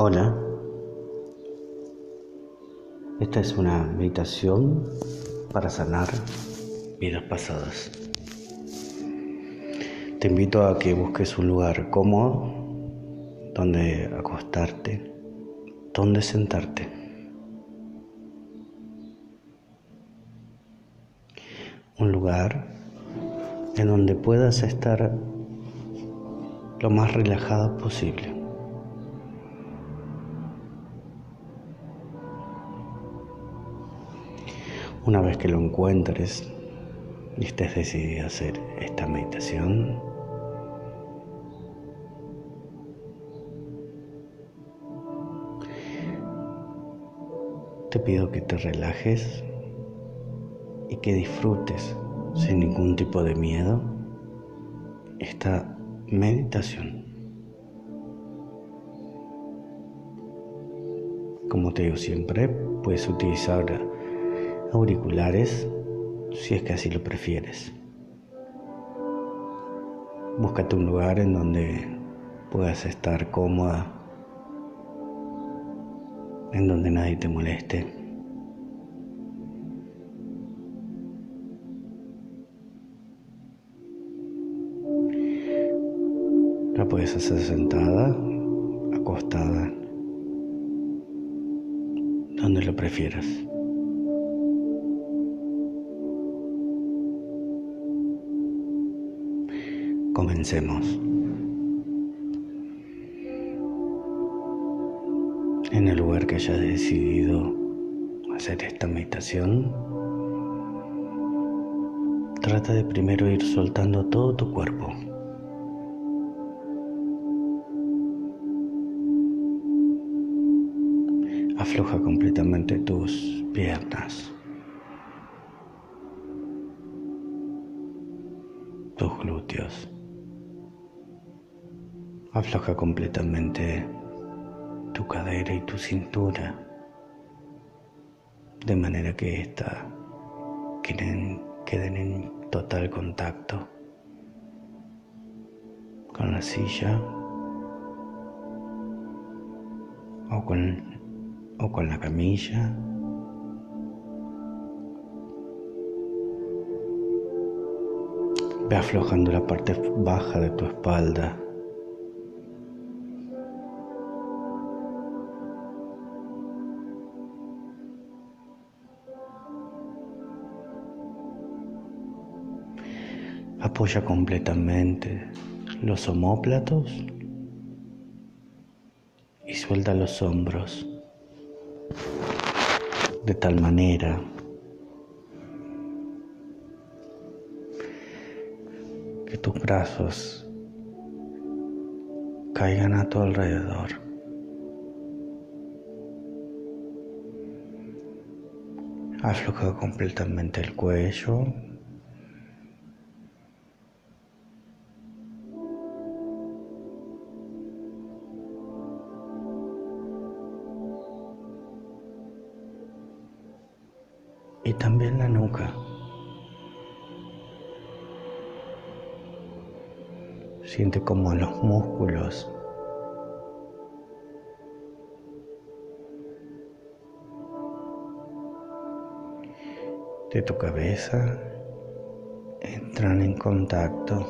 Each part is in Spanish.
Hola, esta es una meditación para sanar vidas pasadas. Te invito a que busques un lugar cómodo donde acostarte, donde sentarte. Un lugar en donde puedas estar lo más relajado posible. Una vez que lo encuentres y estés decidido a hacer esta meditación, te pido que te relajes y que disfrutes sin ningún tipo de miedo esta meditación. Como te digo siempre, puedes utilizar auriculares si es que así lo prefieres. Búscate un lugar en donde puedas estar cómoda, en donde nadie te moleste. La puedes hacer sentada, acostada, donde lo prefieras. Comencemos. En el lugar que hayas decidido hacer esta meditación, trata de primero ir soltando todo tu cuerpo. Afloja completamente tus piernas, tus glúteos. Afloja completamente tu cadera y tu cintura, de manera que ésta queden, queden en total contacto con la silla o con, o con la camilla. Ve aflojando la parte baja de tu espalda. Apoya completamente los omóplatos y suelta los hombros de tal manera que tus brazos caigan a tu alrededor. Afloja completamente el cuello y también la nuca. Siente como los músculos de tu cabeza entran en contacto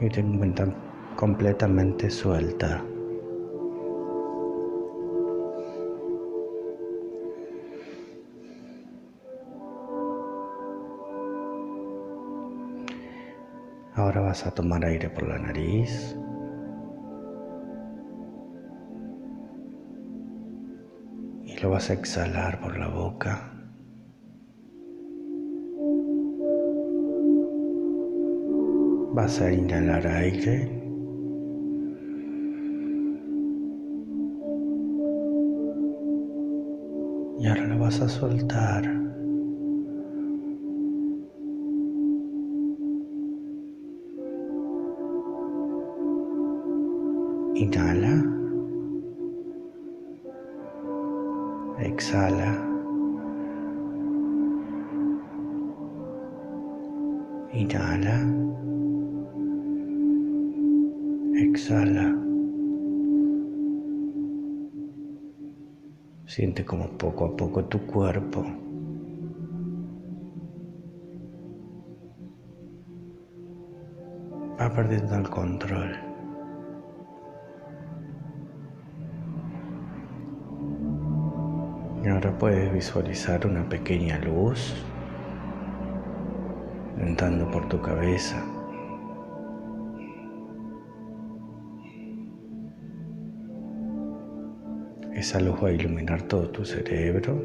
y te encuentran completamente suelta. Ahora vas a tomar aire por la nariz. Y lo vas a exhalar por la boca. Vas a inhalar aire. Y ahora lo vas a soltar. Inhala. Exhala. Inhala. Exhala. Siente como poco a poco tu cuerpo va perdiendo el control. Y ahora puedes visualizar una pequeña luz entrando por tu cabeza. Esa luz va a iluminar todo tu cerebro.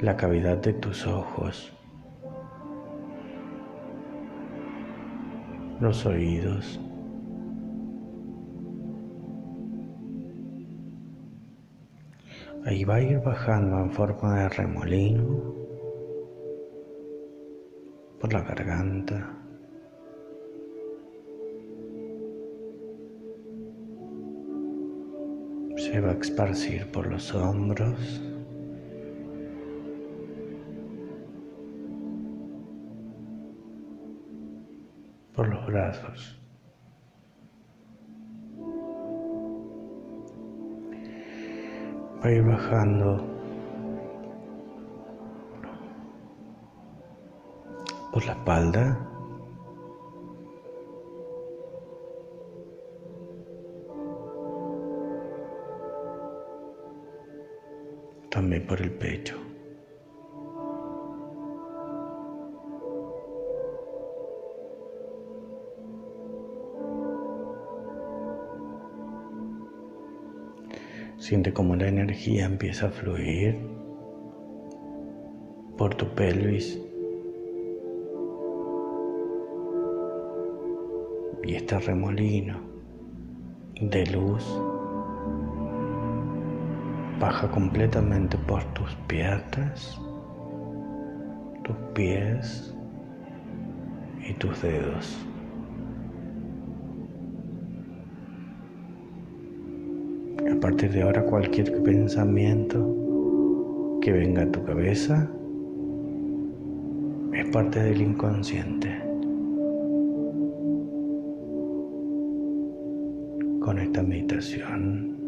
La cavidad de tus ojos. Los oídos. Ahí va a ir bajando en forma de remolino por la garganta. Se va a esparcir por los hombros. Por los brazos. Va a ir bajando por la espalda. También por el pecho. Siente como la energía empieza a fluir por tu pelvis. y este remolino de luz baja completamente por tus piernas, tus pies y tus dedos. A partir de ahora cualquier pensamiento que venga a tu cabeza es parte del inconsciente. con esta meditación.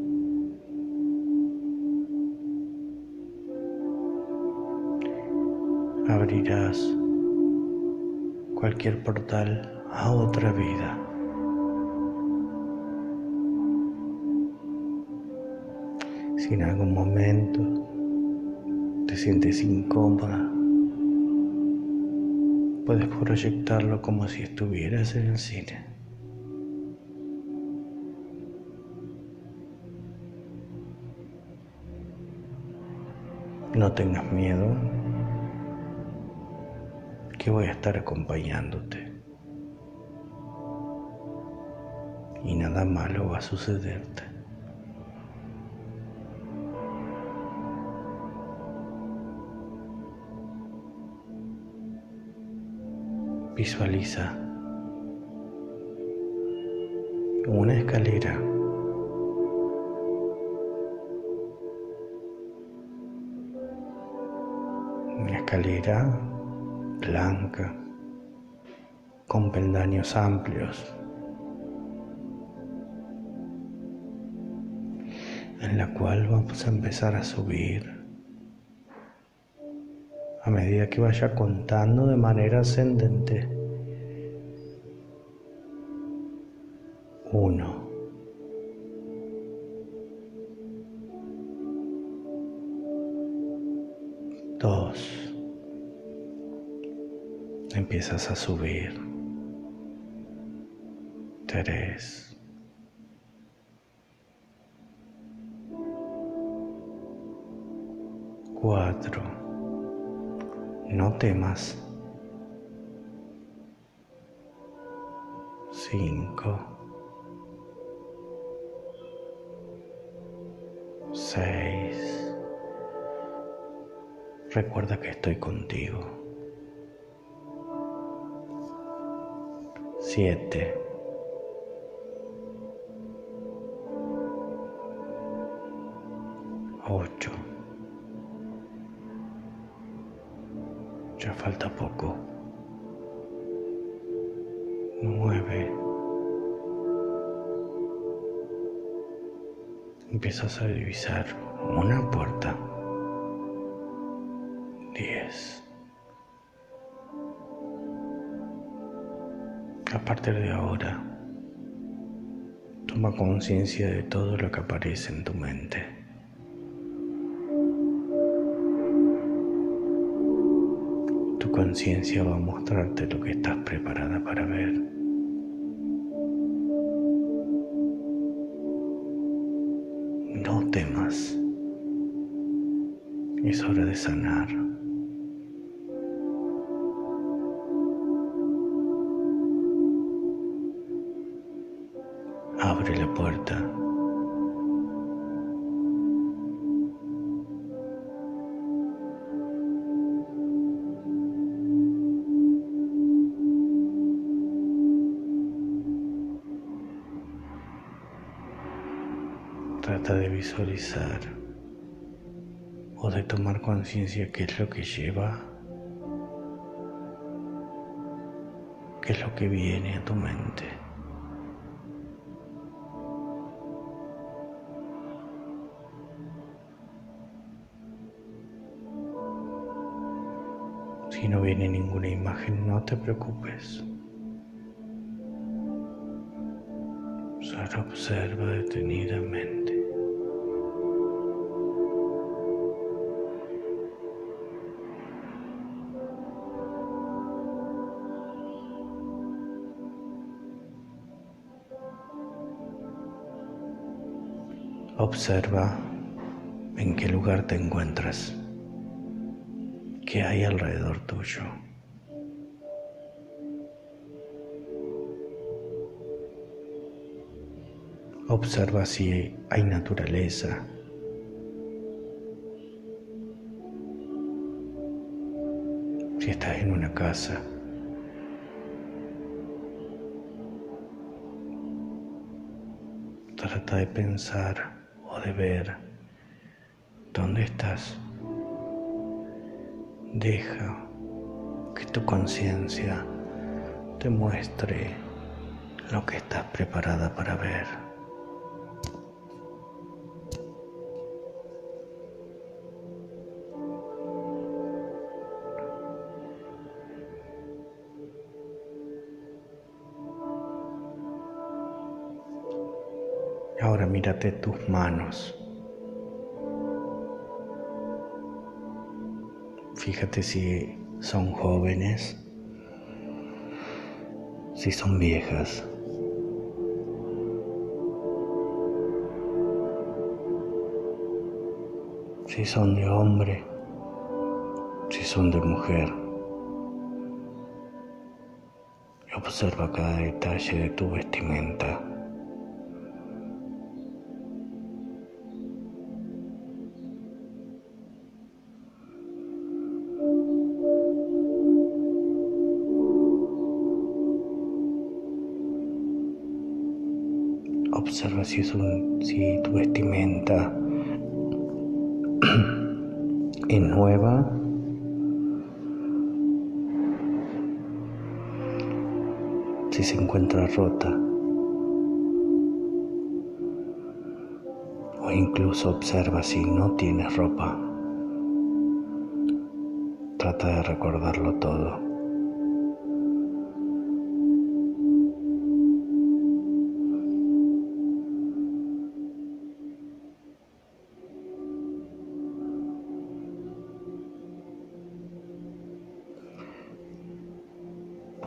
Abrirás cualquier portal a otra vida. Si en algún momento te sientes incómoda, puedes proyectarlo como si estuvieras en el cine. No tengas miedo, que voy a estar acompañándote. Y nada malo va a sucederte. Visualiza una escalera. Escalera blanca con peldaños amplios. En la cual vamos a empezar a subir a medida que vaya contando de manera ascendente. Uno. Dos empiezas a subir. Tres. Cuatro. No temas. Cinco. Seis. Recuerda que estoy contigo. siete, ocho. Ya falta poco. Nueve. Empiezas a divisar una puerta. Diez. A partir de ahora, toma conciencia de todo lo que aparece en tu mente. Conciencia va a mostrarte lo que estás preparada para ver. No temas. Es hora de sanar. Visualizar o de tomar conciencia qué es lo que lleva, qué es lo que viene a tu mente. Si no viene ninguna imagen, no te preocupes. Solo observa detenidamente. Observa en qué lugar te encuentras, qué hay alrededor tuyo. Observa si hay naturaleza. Si estás en una casa. Trata de pensar de ver dónde estás. Deja que tu conciencia te muestre lo que estás preparada para ver. Ahora mírate tus manos. Fíjate si son jóvenes, si son viejas. Si son de hombre, si son de mujer. Observa cada detalle de tu vestimenta. Observa si, es un, si tu vestimenta es nueva. Si se encuentra rota. O incluso observa si no tienes ropa. Trata de recordarlo todo.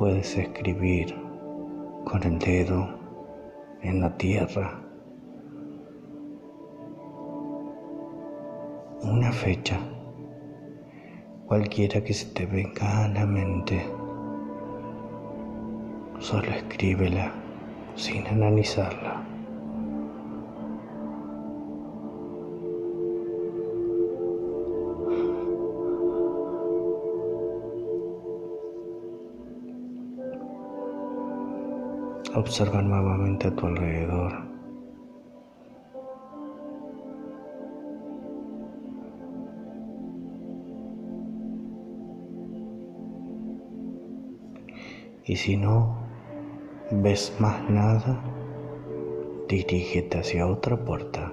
Puedes escribir con el dedo en la tierra una fecha, cualquiera que se te venga a la mente. Solo escríbela sin analizarla. Observa nuevamente a tu alrededor. Y si no ves más nada, dirígete hacia otra puerta,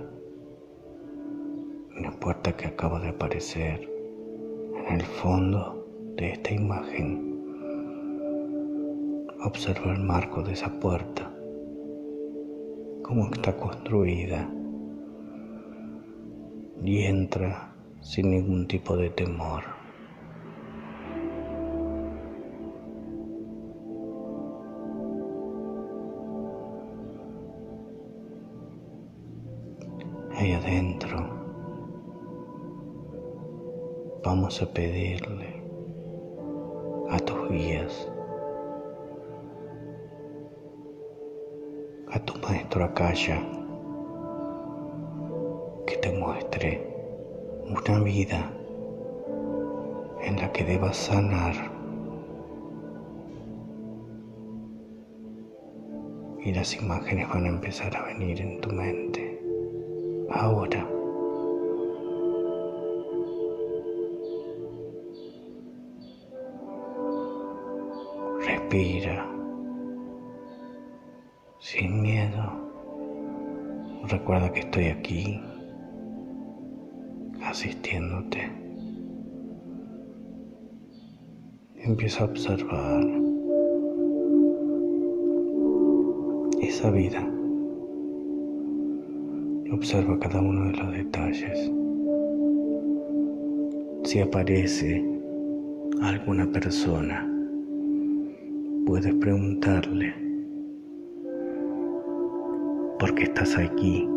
una puerta que acaba de aparecer en el fondo de esta imagen. Observa el marco de esa puerta, cómo está construida y entra sin ningún tipo de temor. Ahí adentro vamos a pedirle a tus guías, maestro que te muestre una vida en la que debas sanar y las imágenes van a empezar a venir en tu mente. Ahora. Respira Recuerda que estoy aquí asistiéndote. Empieza a observar esa vida. Observa cada uno de los detalles. Si aparece alguna persona, puedes preguntarle, ¿por qué estás aquí?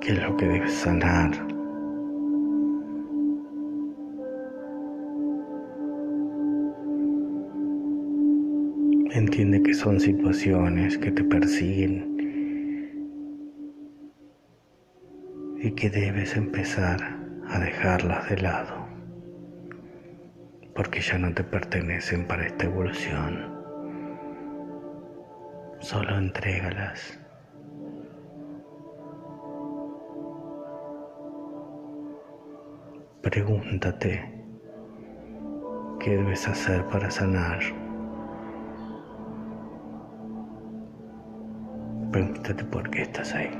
¿Qué es lo que debes sanar? Entiende que son situaciones que te persiguen y que debes empezar a dejarlas de lado porque ya no te pertenecen para esta evolución. Solo entrégalas. Pregúntate qué debes hacer para sanar. Pregúntate por qué estás ahí.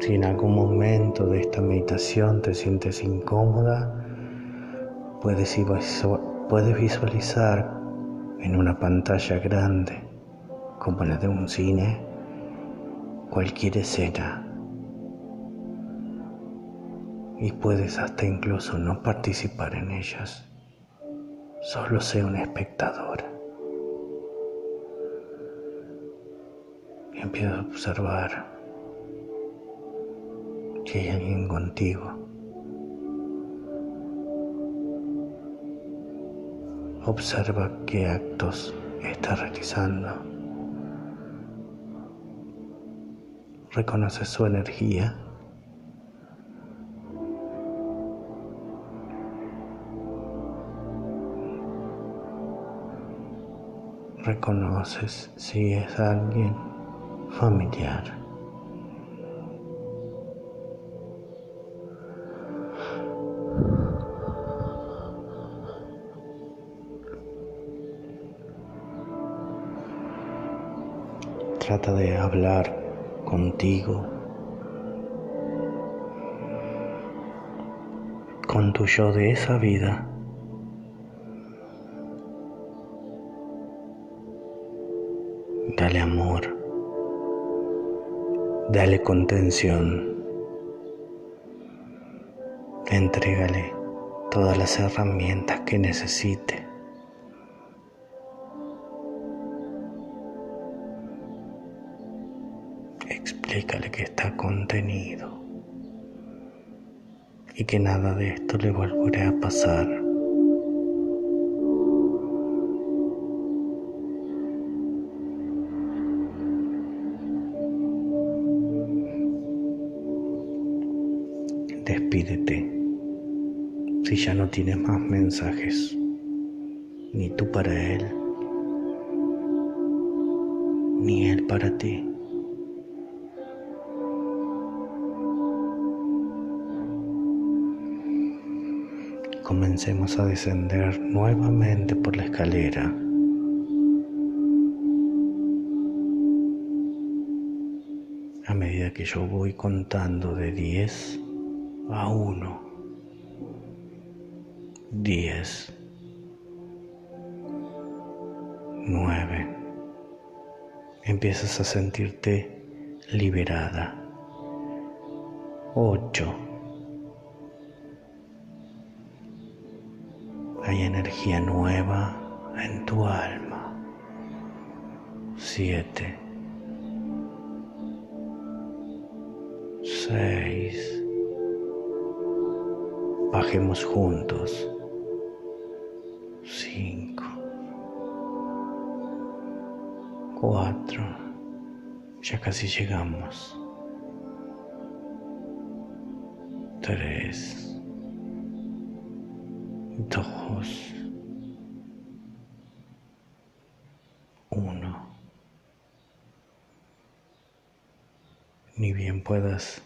Si en algún momento de esta meditación te sientes incómoda, puedes, puedes visualizar en una pantalla grande, como la de un cine, cualquier escena y puedes hasta incluso no participar en ellas, solo sé un espectador. Y empieza a observar que hay alguien contigo. Observa qué actos está realizando. Reconoce su energía reconoces si es alguien familiar. Trata de hablar contigo, con tu yo de esa vida. Dale amor. Dale contención. Entrégale todas las herramientas que necesite. Explícale que está contenido y que nada de esto le volverá a pasar. despídete si ya no tienes más mensajes, ni tú para él, ni él para ti. Comencemos a descender nuevamente por la escalera. A medida que yo voy contando de 10 a 1, 10, 9, empiezas a sentirte liberada. 8, Hay energía nueva en tu alma. Siete. Seis. Bajemos juntos. Cinco. Cuatro. Ya casi llegamos. Tres uno. Ni bien puedas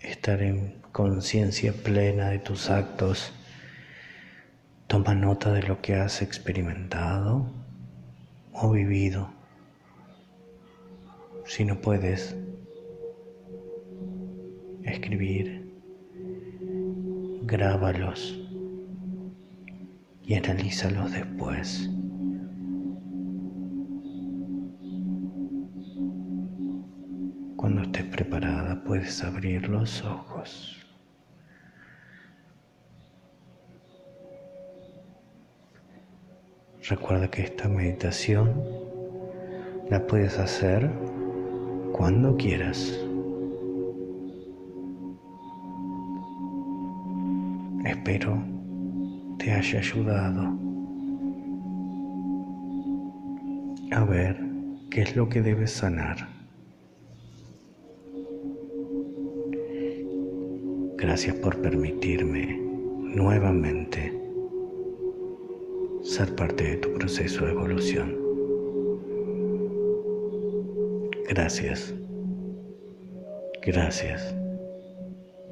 estar en conciencia plena de tus actos, toma nota de lo que has experimentado o vivido. Si no puedes escribir, grábalos y analízalos después. Cuando estés preparada puedes abrir los ojos. Recuerda que esta meditación la puedes hacer cuando quieras. Espero te haya ayudado a ver qué es lo que debes sanar. Gracias por permitirme nuevamente ser parte de tu proceso de evolución. Gracias. Gracias.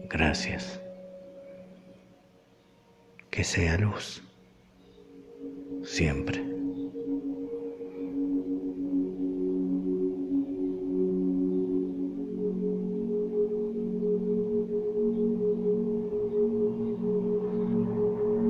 Gracias que sea luz siempre.